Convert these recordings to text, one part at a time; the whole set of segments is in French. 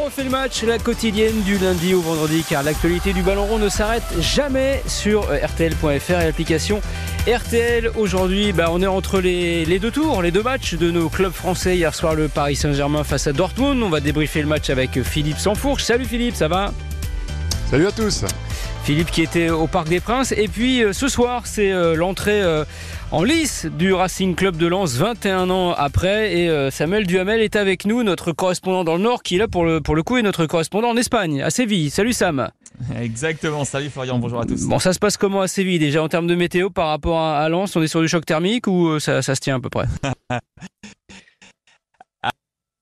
On refait le match, la quotidienne du lundi au vendredi, car l'actualité du ballon rond ne s'arrête jamais sur euh, RTL.fr et l'application RTL. Aujourd'hui, bah, on est entre les, deux tours, les deux matchs de nos clubs français. Hier soir, le Paris Saint-Germain face à Dortmund. On va débriefer le match avec Philippe Sansfourche. Salut Philippe, ça va? Salut à tous Philippe qui était au Parc des Princes. Et puis euh, ce soir, c'est euh, l'entrée euh, en lice du Racing Club de Lens 21 ans après. Et Samuel Duhamel est avec nous, notre correspondant dans le Nord, qui est là pour le, pour le coup est notre correspondant en Espagne, à Séville. Salut Sam Exactement, salut Florian, bonjour à tous. Bon, ça se passe comment à Séville déjà en termes de météo par rapport à, à Lens? On est sur du choc thermique ou ça, ça se tient à peu près?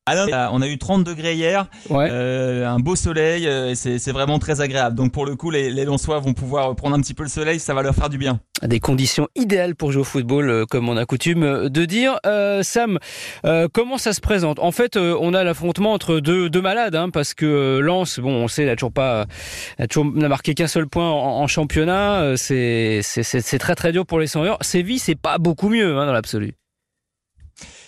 Ah on a eu 30 degrés hier, euh, un beau soleil, euh, c'est vraiment très agréable. Donc pour le coup, les, les Lonsois vont pouvoir prendre un petit peu le soleil, ça va leur faire du bien. Des conditions idéales pour jouer au football, euh, comme on a coutume de dire. Sam, comment ça se présente? En fait, on a l'affrontement entre deux, deux malades, hein, parce que Lens, bon, on sait, n'a toujours pas, n'a toujours n'a marqué qu'un seul point en, championnat. C'est très très dur pour les 100 heures. Séville, c'est pas beaucoup mieux hein, dans l'absolu.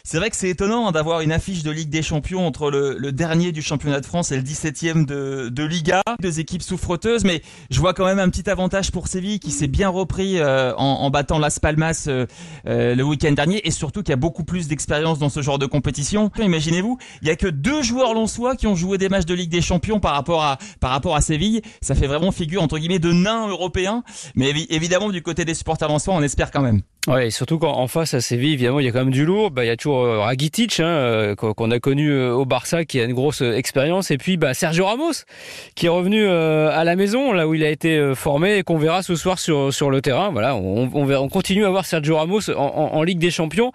C'est vrai que c'est étonnant d'avoir une affiche de Ligue des Champions entre le, dernier du championnat de France et le 17e de, de, Liga, deux équipes souffreteuses, mais je vois quand même un petit avantage pour Séville qui s'est bien repris euh, en, battant Las Palmas euh, euh, le week-end dernier et surtout qui a beaucoup plus d'expérience dans ce genre de compétition. Imaginez-vous, il y a que deux joueurs lonsois qui ont joué des matchs de Ligue des Champions par rapport à par rapport à Séville. Ça fait vraiment figure entre guillemets de nains européens, mais évidemment du côté des supporters lonsois, on espère quand même. Ouais, surtout qu'en face à Séville, évidemment, il y a quand même du lourd. Bah, il y a toujours euh, Ragitic, hein, euh, qu'on a connu euh, au Barça, qui a une grosse expérience, et puis bah, Sergio Ramos, qui est revenu à la maison, là où il a été formé, et qu'on verra ce soir sur sur le terrain. Voilà, on, on, on continue à voir Sergio Ramos en, en, Ligue des Champions.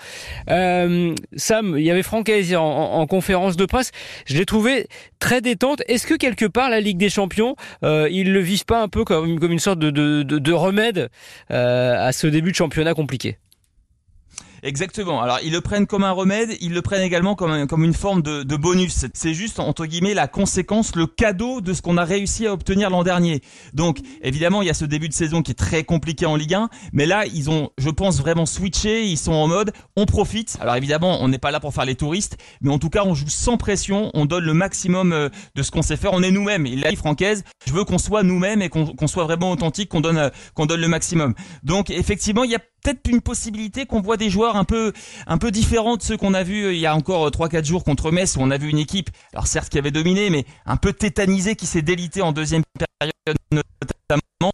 Sam, il y avait Franck en, en, conférence de presse. Je l'ai trouvé très détente. Est-ce que quelque part la Ligue des Champions, euh, ils le vivent pas un peu comme une sorte de de, de, de remède à ce début de championnat compliqué? Exactement. Alors ils le prennent comme un remède, ils le prennent également comme, comme une forme de, de bonus. C'est juste entre guillemets la conséquence, le cadeau de ce qu'on a réussi à obtenir l'an dernier. Donc évidemment il y a ce début de saison qui est très compliqué en Ligue 1, mais là ils ont, je pense vraiment switché, ils sont en mode, on profite. Alors évidemment on n'est pas là pour faire les touristes, mais en tout cas on joue sans pression, on donne le maximum euh, de ce qu'on sait faire, on est nous-mêmes. Il a dit Francaise, je veux qu'on soit nous-mêmes et qu'on soit vraiment authentique, qu'on donne, euh, qu'on donne le maximum. Donc effectivement il y a peut-être une possibilité qu'on voit des joueurs un peu un peu différents de ceux qu'on a vus euh, il y a encore 3-4 euh, jours contre Metz où on a vu une équipe, alors certes qui avait dominé, mais un peu tétanisée qui s'est délitée en deuxième période notamment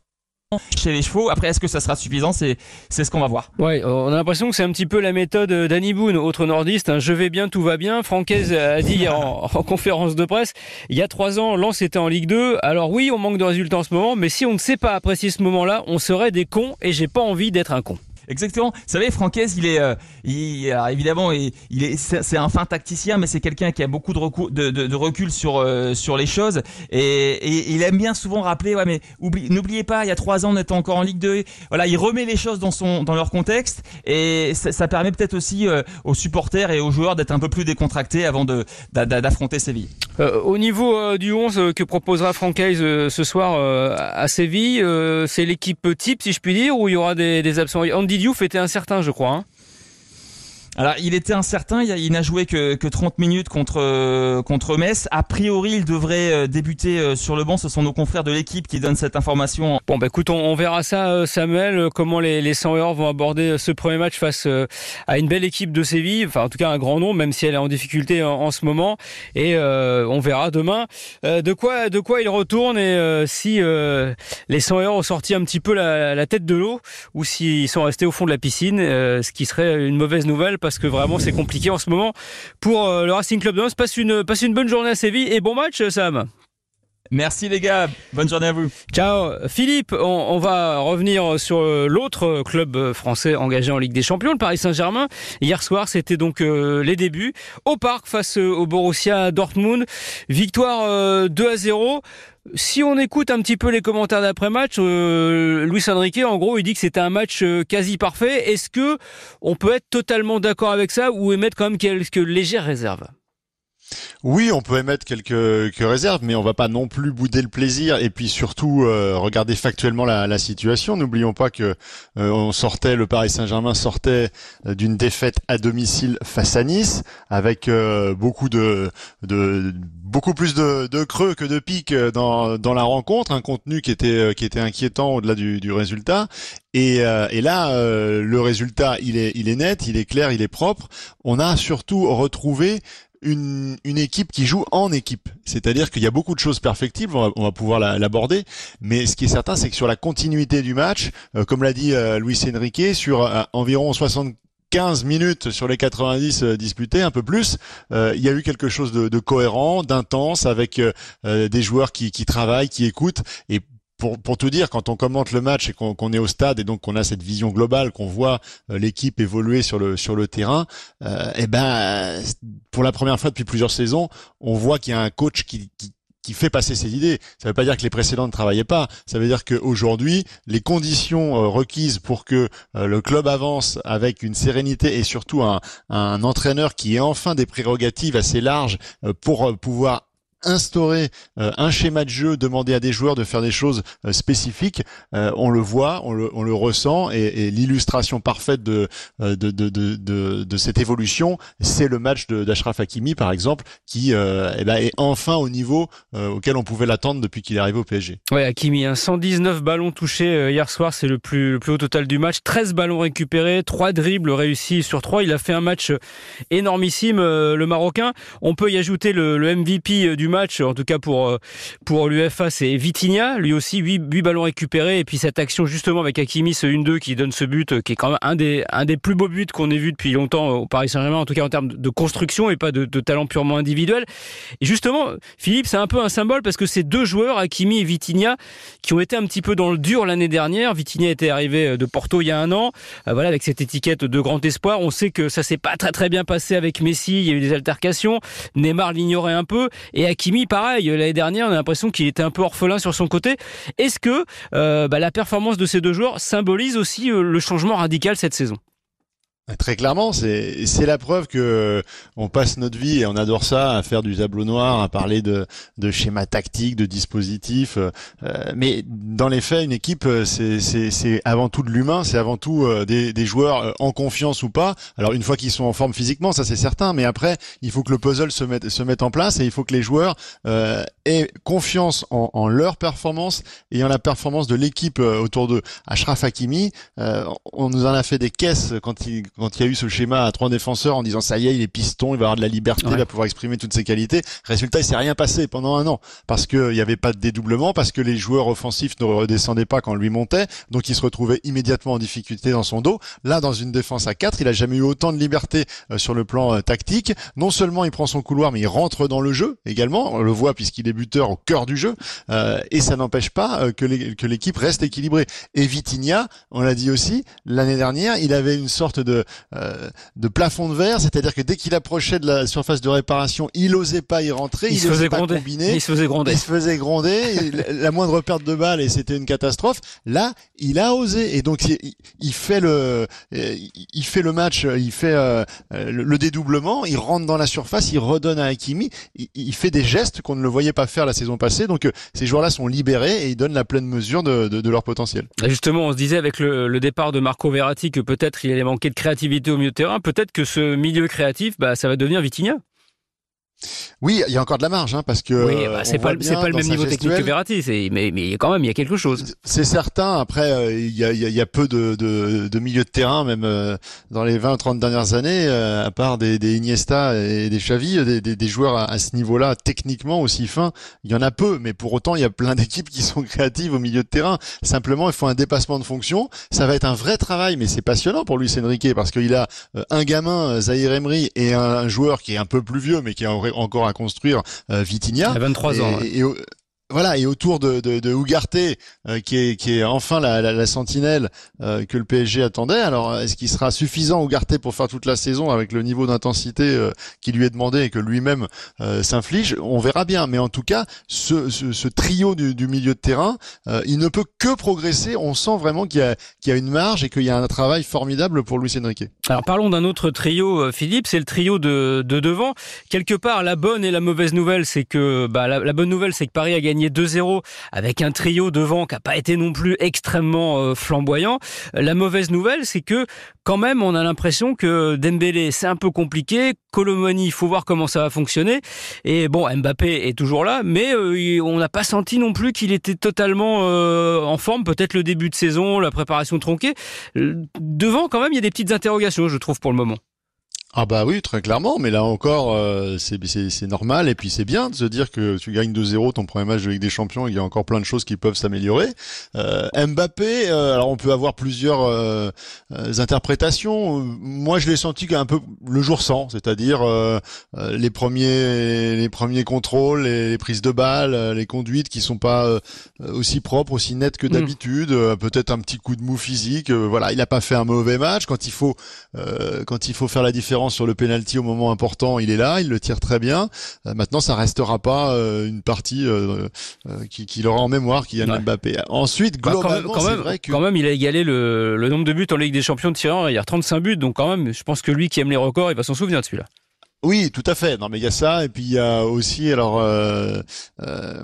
chez les chevaux. Après, est-ce que ça sera suffisant? C'est c'est ce qu'on va voir. Ouais, on a l'impression que c'est un petit peu la méthode d'Annie Boone, autre nordiste. Hein. je vais bien, tout va bien. Francaise a dit en, en, conférence de presse, il y a trois ans, Lens était en Ligue 2. Alors oui, on manque de résultats en ce moment, mais si on ne sait pas apprécier ce moment-là, on serait des cons et j'ai pas envie d'être un con. Exactement. Vous savez, Francaise, il est, euh, il, évidemment, il, est, c'est un fin tacticien, mais c'est quelqu'un qui a beaucoup de, recul, de, recul sur euh, sur les choses, et, il aime bien souvent rappeler, ouais, mais n'oubliez pas, il y a trois ans, on était encore en Ligue 2. Voilà, il remet les choses dans son dans leur contexte, et ça, permet peut-être aussi euh, aux supporters et aux joueurs d'être un peu plus décontractés avant d'affronter Séville. au niveau du 11 que proposera Francaise ce soir à Séville, c'est l'équipe type, si je puis dire, où il y aura des, des absents? Diouf était incertain, je crois. Hein. Alors, il était incertain. Il n'a joué que, que 30 minutes contre euh, contre Metz. A priori, il devrait euh, débuter euh, sur le banc. Ce sont nos confrères de l'équipe qui donnent cette information. Bon, bah écoute, on, verra ça, Samuel. Comment les, les 100 heures vont aborder ce premier match face à une belle équipe de Séville. Enfin, en tout cas, un grand nom, même si elle est en difficulté en, ce moment. Et on verra demain de quoi de quoi il retourne et si les 100 heures ont sorti un petit peu la, tête de l'eau ou s'ils sont restés au fond de la piscine, ce qui serait une mauvaise nouvelle que vraiment c'est compliqué en ce moment pour euh, le Racing Club de Lens. Passe passe une bonne journée à Séville et bon match Sam. Merci les gars, bonne journée à vous. Ciao. Philippe, on, va revenir sur l'autre club français engagé en Ligue des Champions, le Paris Saint-Germain. Hier soir, c'était donc euh, les débuts au parc face au Borussia Dortmund. Victoire 2 euh, à 0 si on écoute un petit peu les commentaires d'après-match, euh, Luis Enrique, en gros, il dit que c'était un match euh, quasi parfait. Est-ce que on peut être totalement d'accord avec ça ou émettre quand même quelques légères réserves? Oui, on peut émettre quelques, quelques, réserves, mais on va pas non plus bouder le plaisir et puis surtout euh, regarder factuellement la, la situation. N'oublions pas que euh, on sortait, le Paris Saint-Germain sortait euh, d'une défaite à domicile face à Nice, avec beaucoup de, de beaucoup plus de, de, creux que de pics dans, dans la rencontre, un contenu qui était qui était inquiétant au-delà du, du résultat. Et, et là, le résultat, il est il est net, il est clair, il est propre. On a surtout retrouvé une, une équipe qui joue en équipe. C'est-à-dire qu'il y a beaucoup de choses perfectibles, on va, on va pouvoir l'aborder, mais ce qui est certain, c'est que sur la continuité du match, euh, comme l'a dit euh, Luis Enrique, sur euh, environ 75 minutes sur les 90 disputés, un peu plus, il y a eu quelque chose de, de cohérent, d'intense, avec des joueurs qui, qui travaillent, qui écoutent, et pour, pour tout dire, quand on commente le match et qu'on est au stade et donc qu'on a cette vision globale, qu'on voit euh, l'équipe évoluer sur le sur le terrain, euh, eh ben pour la première fois depuis plusieurs saisons, on voit qu'il y a un coach qui, qui qui fait passer ses idées. Ça ne veut pas dire que les précédents ne travaillaient pas. Ça veut dire qu'aujourd'hui, les conditions euh, requises pour que euh, le club avance avec une sérénité et surtout un, un entraîneur qui ait enfin des prérogatives assez larges pour pouvoir instaurer euh, un schéma de jeu, demander à des joueurs de faire des choses euh, spécifiques, euh, on le voit, on le, on le ressent, et, l'illustration parfaite de, de, de, de, cette évolution, c'est le match d'Ashraf Hakimi, par exemple, qui eh ben, est enfin au niveau auquel on pouvait l'attendre depuis qu'il est arrivé au PSG. Ouais, Hakimi, hein, 119 ballons touchés hier soir, c'est le plus, le plus haut total du match, 13 ballons récupérés, 3 dribbles réussis sur 3, il a fait un match énormissime, le Marocain. On peut y ajouter le MVP du match, en tout cas pour, euh, pour l'UFA, c'est Vitinha. Lui aussi, 8, ballons récupérés. Et puis cette action justement avec Hakimi, ce 1-2 qui donne ce but, euh, qui est quand même un des, un des plus beaux buts qu'on ait vu depuis longtemps au Paris Saint-Germain, en tout cas en termes de construction et pas de, talent purement individuel. Et justement, Philippe, c'est un peu un symbole parce que ces deux joueurs, Hakimi et Vitinha, qui ont été un petit peu dans le dur l'année dernière. Vitinha était arrivé euh, de Porto il y a un an, voilà, avec cette étiquette de grand espoir. On sait que ça s'est pas très très bien passé avec Messi. Il y a eu des altercations. Neymar l'ignorait un peu. Et Hakimi, pareil, l'année dernière, on a l'impression qu'il était un peu orphelin sur son côté. Est-ce que euh, bah, la performance de ces deux joueurs symbolise aussi euh, le changement radical cette saison? Très clairement, c'est c'est la preuve que on passe notre vie et on adore ça à faire du tableau noir, à parler de de schémas tactiques, de dispositifs. Euh, mais dans les faits, une équipe, euh, c'est c'est c'est avant tout de l'humain, c'est avant tout euh, des des joueurs en confiance ou pas. Alors une fois qu'ils sont en forme physiquement, ça c'est certain. Mais après, il faut que le puzzle se mette se mette en place et il faut que les joueurs aient confiance en, en leur performance et en la performance de l'équipe autour de Ashraf Hakimi. on nous en a fait des caisses quand il quand il y a eu ce schéma à trois défenseurs en disant ça y est, il est piston, il va avoir de la liberté, il va pouvoir exprimer toutes ses qualités. Résultat, il s'est rien passé pendant un an parce qu'il n'y avait pas de dédoublement, parce que les joueurs offensifs ne redescendaient pas quand lui montait, donc il se retrouvait immédiatement en difficulté dans son dos. Là, dans une défense à 4, il a jamais eu autant de liberté euh, sur le plan euh, tactique. Non seulement il prend son couloir, mais il rentre dans le jeu également. On le voit puisqu'il est buteur au cœur du jeu, euh, et ça n'empêche pas que l'équipe reste équilibrée. Et Vitinha, on l'a dit aussi, l'année dernière, il avait une sorte de euh, de plafond de verre, c'est-à-dire que dès qu'il approchait de la surface de réparation, il osait pas y rentrer, il, il se faisait gronder. Combiner, il se faisait gronder. Il se faisait gronder, la moindre perte de balle et c'était une catastrophe. Là, il a osé et donc il, fait le il fait le match, il fait euh, le dédoublement, il rentre dans la surface, il redonne à Hakimi, il, fait des gestes qu'on ne le voyait pas faire la saison passée. Donc euh, ces joueurs-là sont libérés et ils donnent la pleine mesure de, de, leur potentiel. Justement, on se disait avec le, le départ de Marco Verratti que peut-être il allait manquer de créativité au milieu de terrain, peut-être que ce milieu créatif, bah, ça va devenir Vitinha. Oui, il y a encore de la marge, hein, parce que oui, bah, c'est pas, pas le même niveau technique que Verratti, mais, mais quand même il y a quelque chose. C'est certain. Après, euh, il y, a, y, a, peu de, de, de milieux de terrain, même euh, dans les 20-30 dernières années, euh, à part des, des, Iniesta et des Xavi, des, des, des joueurs à, ce niveau-là, techniquement aussi fins, il y en a peu. Mais pour autant, il y a plein d'équipes qui sont créatives au milieu de terrain. Simplement, il faut un dépassement de fonction. Ça va être un vrai travail, mais c'est passionnant pour Luis Enrique parce qu'il a un gamin, Zahir Emery, et un joueur qui est un peu plus vieux, mais qui est encore à construire euh, Vitinha. À 23 ans. Et, voilà, et autour de, de, Ougarté, euh, qui, est, qui est enfin la, la, sentinelle euh, que le PSG attendait. Alors, est-ce qu'il sera suffisant Ougarté pour faire toute la saison avec le niveau d'intensité euh, qui lui est demandé et que lui-même s'inflige? On verra bien. Mais en tout cas, ce, ce, trio du, milieu de terrain, il ne peut que progresser. On sent vraiment qu'il y, y a une marge et qu'il y a un travail formidable pour Luis Enrique. Alors, parlons d'un autre trio, Philippe. C'est le trio de, de devant. Quelque part, la bonne et la mauvaise nouvelle, c'est que bah, la bonne nouvelle, c'est que Paris a gagné 2-0 avec un trio devant qui n'a pas été non plus extrêmement euh, flamboyant. La mauvaise nouvelle, c'est que quand même, on a l'impression que Dembélé, c'est un peu compliqué. Colomoni, il faut voir comment ça va fonctionner. Et bon, Mbappé est toujours là, mais euh, on n'a pas senti non plus qu'il était totalement euh, en forme. Peut-être le début de saison, la préparation tronquée. Devant, quand même, il y a des petites interrogations, je trouve, pour le moment. Ah bah oui, très clairement, mais là encore, euh, c'est normal, et puis c'est bien de se dire que tu gagnes 2-0 ton premier match de Ligue des Champions, il y a encore plein de choses qui peuvent s'améliorer. Euh, Mbappé, euh, alors on peut avoir plusieurs euh, interprétations. Moi, je l'ai senti un peu le jour sans, c'est-à-dire les premiers les premiers contrôles, les, prises de balles, les conduites qui sont pas aussi propres, aussi nettes que mm. d'habitude, peut-être un petit coup de mou physique. voilà, il a pas fait un mauvais match quand il faut quand il faut faire la différence sur le penalty au moment important, il est là, il le tire très bien. Euh, maintenant, ça restera pas euh, une partie euh, qui, qui aura en mémoire qui ouais. Mbappé. Ensuite, bah, globalement, quand, même, vrai que... quand même, il a égalé le, le, nombre de buts en Ligue des Champions de tirant. Il y a 35 buts, donc quand même, je pense que lui qui aime les records, il va s'en souvenir de celui-là. Oui, tout à fait. Non, mais il y a ça, et puis il y a aussi alors euh, euh,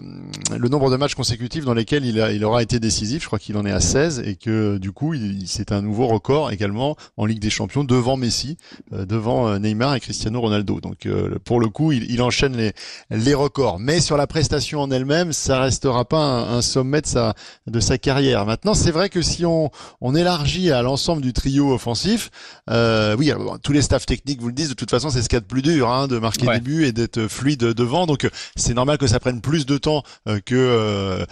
le nombre de matchs consécutifs dans lesquels il, aura été décisif. Je crois qu'il en est à 16 et que du coup, c'est un nouveau record également en Ligue des Champions devant Messi, euh, devant euh, Neymar et Cristiano Ronaldo. Donc euh, pour le coup, il, il, enchaîne les les records. Mais sur la prestation en elle-même, ça restera pas un, un, sommet de sa de sa carrière. Maintenant, c'est vrai que si on on élargit à l'ensemble du trio offensif, oui, alors, tous les staffs techniques vous le disent. De toute façon, c'est ce qu'il de plus dur hein, de marquer des buts et d'être fluide devant. Donc c'est normal que ça prenne plus de temps euh, que euh,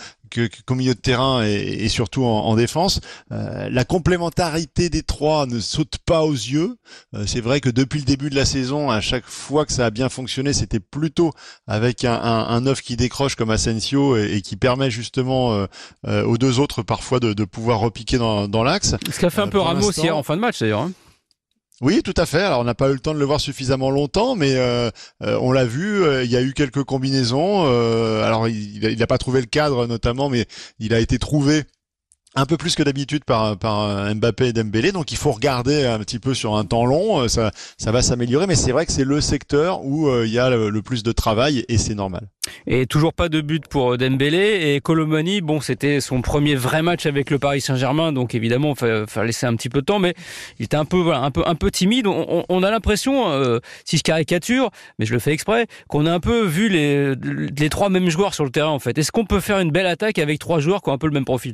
qu'au milieu de terrain et, surtout en, défense. Euh, la complémentarité des trois ne saute pas aux yeux. c'est vrai que depuis le début de la saison, à chaque fois que ça a bien fonctionné, c'était plutôt avec un, un, qui décroche comme Asensio et, qui permet justement aux deux autres parfois de, de pouvoir repiquer dans, dans l'axe. Ce qu'a fait un peu Ramos hier en fin de match d'ailleurs. Hein. Oui, tout à fait. Alors on n'a pas eu le temps de le voir suffisamment longtemps, mais euh, euh, on l'a vu. Euh, il y a eu quelques combinaisons. alors il n'a pas trouvé le cadre notamment, mais il a été trouvé un peu plus que d'habitude par, par Mbappé et Dembélé, donc il faut regarder un petit peu sur un temps long, ça, ça va s'améliorer, mais c'est vrai que c'est le secteur où il y a le, plus de travail et c'est normal. Et toujours pas de but pour Dembélé et Colomani, bon c'était son premier vrai match avec le Paris Saint-Germain, donc évidemment il fallait laisser un petit peu de temps, mais il était un peu voilà, un peu un peu timide. On, on a l'impression, euh, si je caricature, mais je le fais exprès, qu'on a un peu vu les, les trois mêmes joueurs sur le terrain en fait. Est-ce qu'on peut faire une belle attaque avec trois joueurs qui ont un peu le même profil?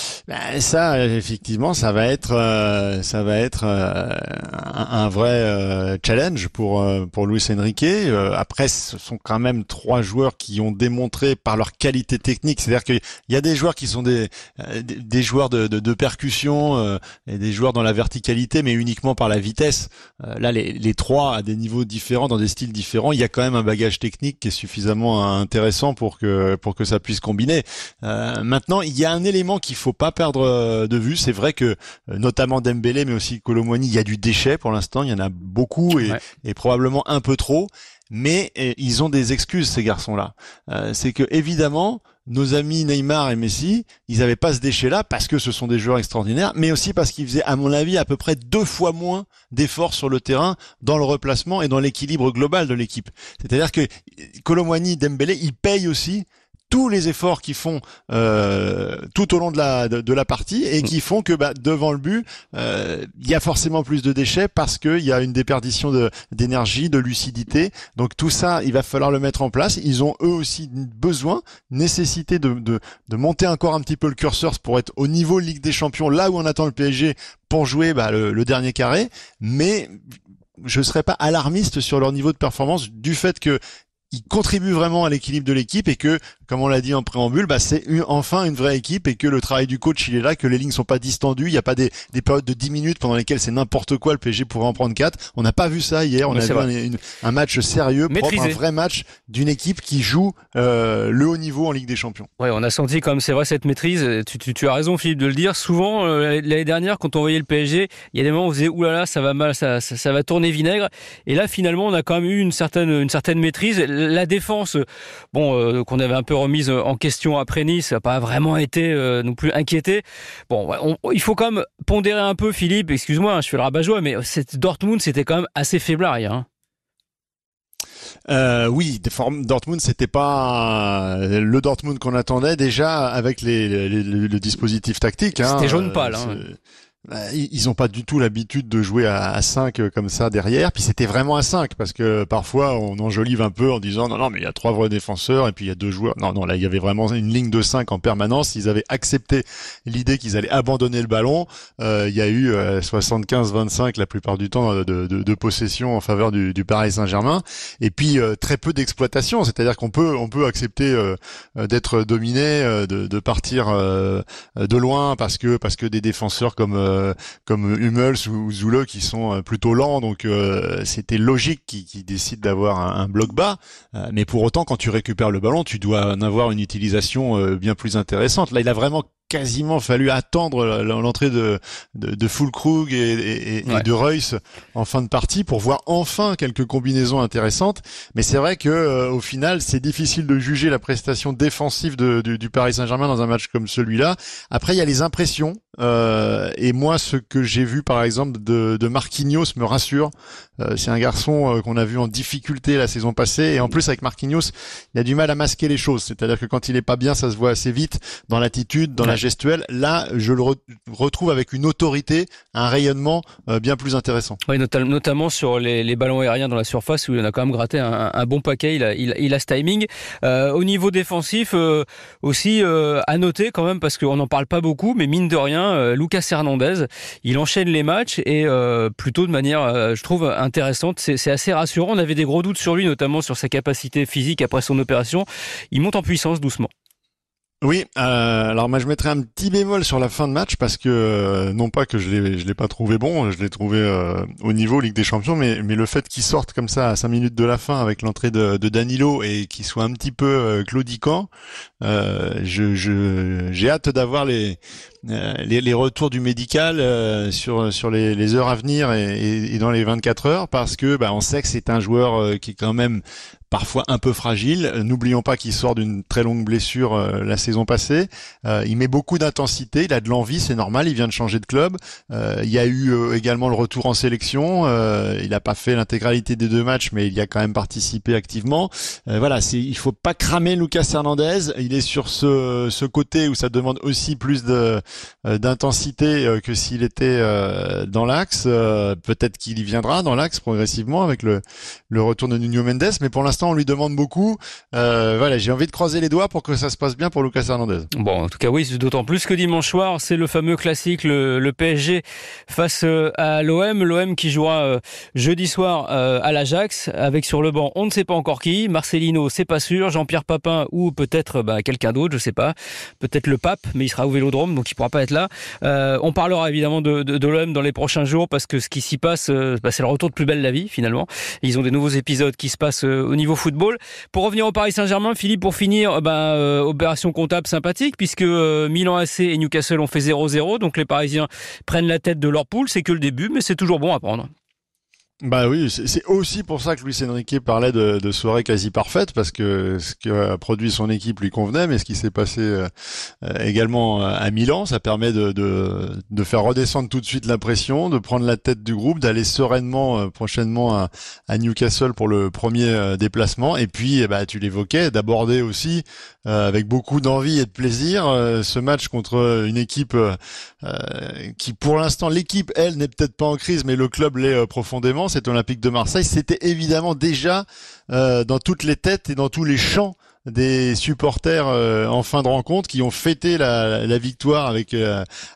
ben, ça, effectivement, ça va être, euh, ça va être euh, un, un, vrai euh, challenge pour euh, pour Luis Enrique. Euh, après, ce sont quand même trois joueurs qui ont démontré par leur qualité technique. C'est-à-dire qu'il y a des joueurs qui sont des des, joueurs de, de, de percussion et des joueurs dans la verticalité, mais uniquement par la vitesse. là, les, les trois à des niveaux différents, dans des styles différents, il y a quand même un bagage technique qui est suffisamment intéressant pour que pour que ça puisse combiner. maintenant, il y a un élément qu'il faut pas perdre euh, de vue. C'est vrai que euh, notamment Dembélé, mais aussi Colomwani, il y a du déchet pour l'instant. Il y en a beaucoup et, et probablement un peu trop. Mais euh, ils ont des excuses ces garçons-là. c'est que évidemment, nos amis Neymar et Messi, ils n'avaient pas ce déchet-là parce que ce sont des joueurs extraordinaires, mais aussi parce qu'ils faisaient, à mon avis, à peu près deux fois moins d'efforts sur le terrain dans le replacement et dans l'équilibre global de l'équipe. C'est-à-dire que Colomwani, Dembélé, ils payent aussi tous les efforts qu'ils font euh, tout au long de la de, la partie et qui font que bah, devant le but, euh, il y a forcément plus de déchets parce qu'il y a une déperdition de d'énergie, de lucidité. Donc tout ça, il va falloir le mettre en place. Ils ont eux aussi besoin, nécessité de, de, de monter encore un petit peu le curseur pour être au niveau Ligue des Champions, là où on attend le PSG pour jouer bah, le, le dernier carré. Mais je serais pas alarmiste sur leur niveau de performance du fait que il contribue vraiment à l'équilibre de l'équipe et que, comme on l'a dit en préambule, bah, c'est enfin une vraie équipe et que le travail du coach il est là, que les lignes sont pas distendues, il n'y a pas des, des, périodes de 10 minutes pendant lesquelles c'est n'importe quoi, le PSG pourrait en prendre 4. On n'a pas vu ça hier, on a vu un, match sérieux, propre, un vrai match d'une équipe qui joue euh, le haut niveau en Ligue des Champions. Ouais, on a senti comme c'est vrai cette maîtrise. Tu, tu, tu, as raison Philippe de le dire. Souvent euh, l'année dernière, quand on voyait le PSG, il y a des moments où on faisait oulala, ça va mal, ça, ça, ça va tourner vinaigre. Et là finalement, on a quand même eu une certaine une certaine maîtrise. La défense, bon, euh, qu'on avait un peu remise en question après Nice, n'a pas vraiment été euh, non plus inquiété. Bon, il faut quand même pondérer un peu, Philippe. Excuse-moi, hein, je fais le rabat-joie, mais cette Dortmund, c'était quand même assez faiblard hier. Hein. Euh, oui, Dortmund, c'était pas le Dortmund qu'on attendait déjà avec les, le dispositif tactique. Hein. C'était jaune pâle. Hein. Bah, ils n'ont pas du tout l'habitude de jouer à, 5 euh, comme ça derrière. Puis c'était vraiment à 5 parce que parfois on enjolive un peu en disant non non mais il y a trois vrais défenseurs et puis il y a deux joueurs. Non non là il y avait vraiment une ligne de 5 en permanence. Ils avaient accepté l'idée qu'ils allaient abandonner le ballon. Euh, il y a eu 75-25 euh, la plupart du temps de, de, de possession en faveur du, du Paris Saint-Germain et puis très peu d'exploitation. C'est-à-dire qu'on peut on peut accepter d'être dominé, de, de partir de loin parce que parce que des défenseurs comme euh, comme Hummels ou Zule qui sont euh, plutôt lents, donc euh, c'était logique qu'ils décident d'avoir un, bloc bas. mais pour autant, quand tu récupères le ballon, tu dois en avoir une utilisation bien plus intéressante. Là, il a vraiment quasiment fallu attendre l'entrée de, de, de Fulkrug et, et, de Reus en fin de partie pour voir enfin quelques combinaisons intéressantes. Mais c'est vrai que au final, c'est difficile de juger la prestation défensive de, du, du Paris Saint-Germain dans un match comme celui-là. Après, il y a les impressions. Euh, et moi, ce que j'ai vu, par exemple, de, de Marquinhos me rassure. Euh, c'est un garçon euh, qu'on a vu en difficulté la saison passée. Et en plus, avec Marquinhos, il a du mal à masquer les choses. C'est-à-dire que quand il est pas bien, ça se voit assez vite dans l'attitude, dans la gestuelle. Là, je le retrouve avec une autorité, un rayonnement bien plus intéressant. Oui, notamment sur les, les, ballons aériens dans la surface où il a quand même gratté un, un bon paquet. Il a, il, il a ce timing. au niveau défensif, aussi à noter quand même parce qu'on n'en parle pas beaucoup, mais mine de rien euh, Lucas Hernandez. Il enchaîne les matchs et euh, plutôt de manière, euh, je trouve, intéressante. C'est assez rassurant. On avait des gros doutes sur lui, notamment sur sa capacité physique après son opération. Il monte en puissance doucement. Oui, alors moi je mettrais un petit bémol sur la fin de match parce que non pas que je l'ai je l'ai pas trouvé bon, je l'ai trouvé au niveau Ligue des Champions, mais mais le fait qu'il sorte comme ça à 5 minutes de la fin avec l'entrée de, Danilo et qu'il soit un petit peu claudiquant, je j'ai hâte d'avoir les, les, les retours du médical sur sur les, les, heures à venir et, et, dans les 24 heures parce que bah, on sait que c'est un joueur qui est quand même parfois un peu fragile. N'oublions pas qu'il sort d'une très longue blessure euh, la saison passée. Euh, il met beaucoup d'intensité, il a de l'envie, c'est normal, il vient de changer de club. Euh, il y a eu également le retour en sélection. il n'a pas fait l'intégralité des deux matchs, mais il y a quand même participé activement. voilà, c'est, il faut pas cramer Lucas Hernandez. Il est sur ce, ce côté où ça demande aussi plus de d'intensité que s'il était dans l'axe. Peut-être qu'il y viendra dans l'axe progressivement avec le, le retour de Nuno Mendes, mais pour l'instant on lui demande beaucoup. Euh, voilà, j'ai envie de croiser les doigts pour que ça se passe bien pour Lucas Hernandez. Bon, en tout cas, oui, d'autant plus que dimanche soir, c'est le fameux classique, le, PSG face euh, à l'OM. L'OM qui jouera euh, jeudi soir à l'Ajax, avec sur le banc, on ne sait pas encore qui. Marcelino, c'est pas sûr. Jean-Pierre Papin ou peut-être bah, quelqu'un d'autre, je sais pas. Peut-être le pape, mais il sera au Vélodrome, donc il pourra pas être là. on parlera évidemment de, l'OM dans les prochains jours parce que ce qui s'y passe, bah, c'est le retour de plus belle la vie finalement. Ils ont des nouveaux épisodes qui se passent au niveau football. Pour revenir au Paris Saint-Germain, Philippe, pour finir, euh, ben, euh, opération comptable sympathique, puisque euh, Milan AC et Newcastle ont fait 0-0, donc les Parisiens prennent la tête de leur poule. C'est que le début, mais c'est toujours bon à prendre. Bah oui, c'est aussi pour ça que Luis Enrique parlait de, de soirée quasi parfaite parce que ce que produit son équipe lui convenait, mais ce qui s'est passé euh, également à Milan, ça permet de, faire redescendre tout de suite la pression, de prendre la tête du groupe, d'aller sereinement euh, prochainement à, Newcastle pour le premier euh, déplacement, et puis bah tu l'évoquais, d'aborder aussi avec beaucoup d'envie et de plaisir ce match contre une équipe qui pour l'instant l'équipe elle n'est peut-être pas en crise, mais le club l'est profondément cet Olympique de Marseille, c'était évidemment déjà euh, dans toutes les têtes et dans tous les champs des supporters en fin de rencontre qui ont fêté la, la victoire avec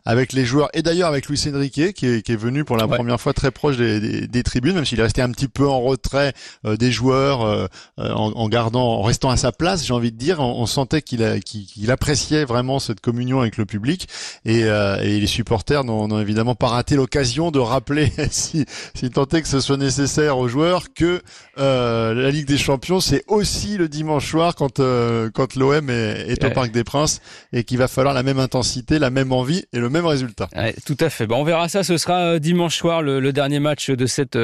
avec les joueurs et d'ailleurs avec Luis Enrique qui est, qui est venu pour la première fois très proche des, des, des tribunes, même s'il est resté un petit peu en retrait des joueurs en, en, gardant, en restant à sa place, j'ai envie de dire. On, sentait qu'il qu'il appréciait vraiment cette communion avec le public et, et les supporters n'ont évidemment pas raté l'occasion de rappeler si si tant est que ce soit nécessaire aux joueurs que euh, la Ligue des Champions, c'est aussi le dimanche soir quand euh, quand l'OM est, au Parc des Princes et qu'il va falloir la même intensité, la même envie et le même résultat. tout à fait. Bon, on verra ça. Ce sera euh, dimanche soir le, dernier match de cette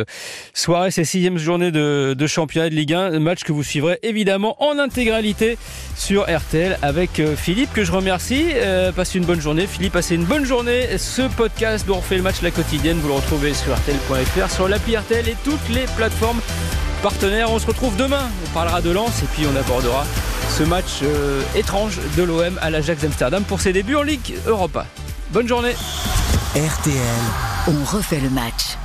soirée, c'est sixième journée de, de championnat de Ligue 1, match que vous suivrez évidemment en intégralité sur RTL avec Philippe que je remercie. passez une bonne journée, Philippe. Passez une bonne journée. Ce podcast dont on fait le match la quotidienne, vous le retrouvez sur RTL.fr, sur l'appli RTL et toutes les plateformes partenaires. On se retrouve demain, on parlera de Lens et puis on abordera ce match euh, étrange de l'OM à l'Ajax Amsterdam pour ses débuts en Ligue Europa. Bonne journée. RTL, on refait le match.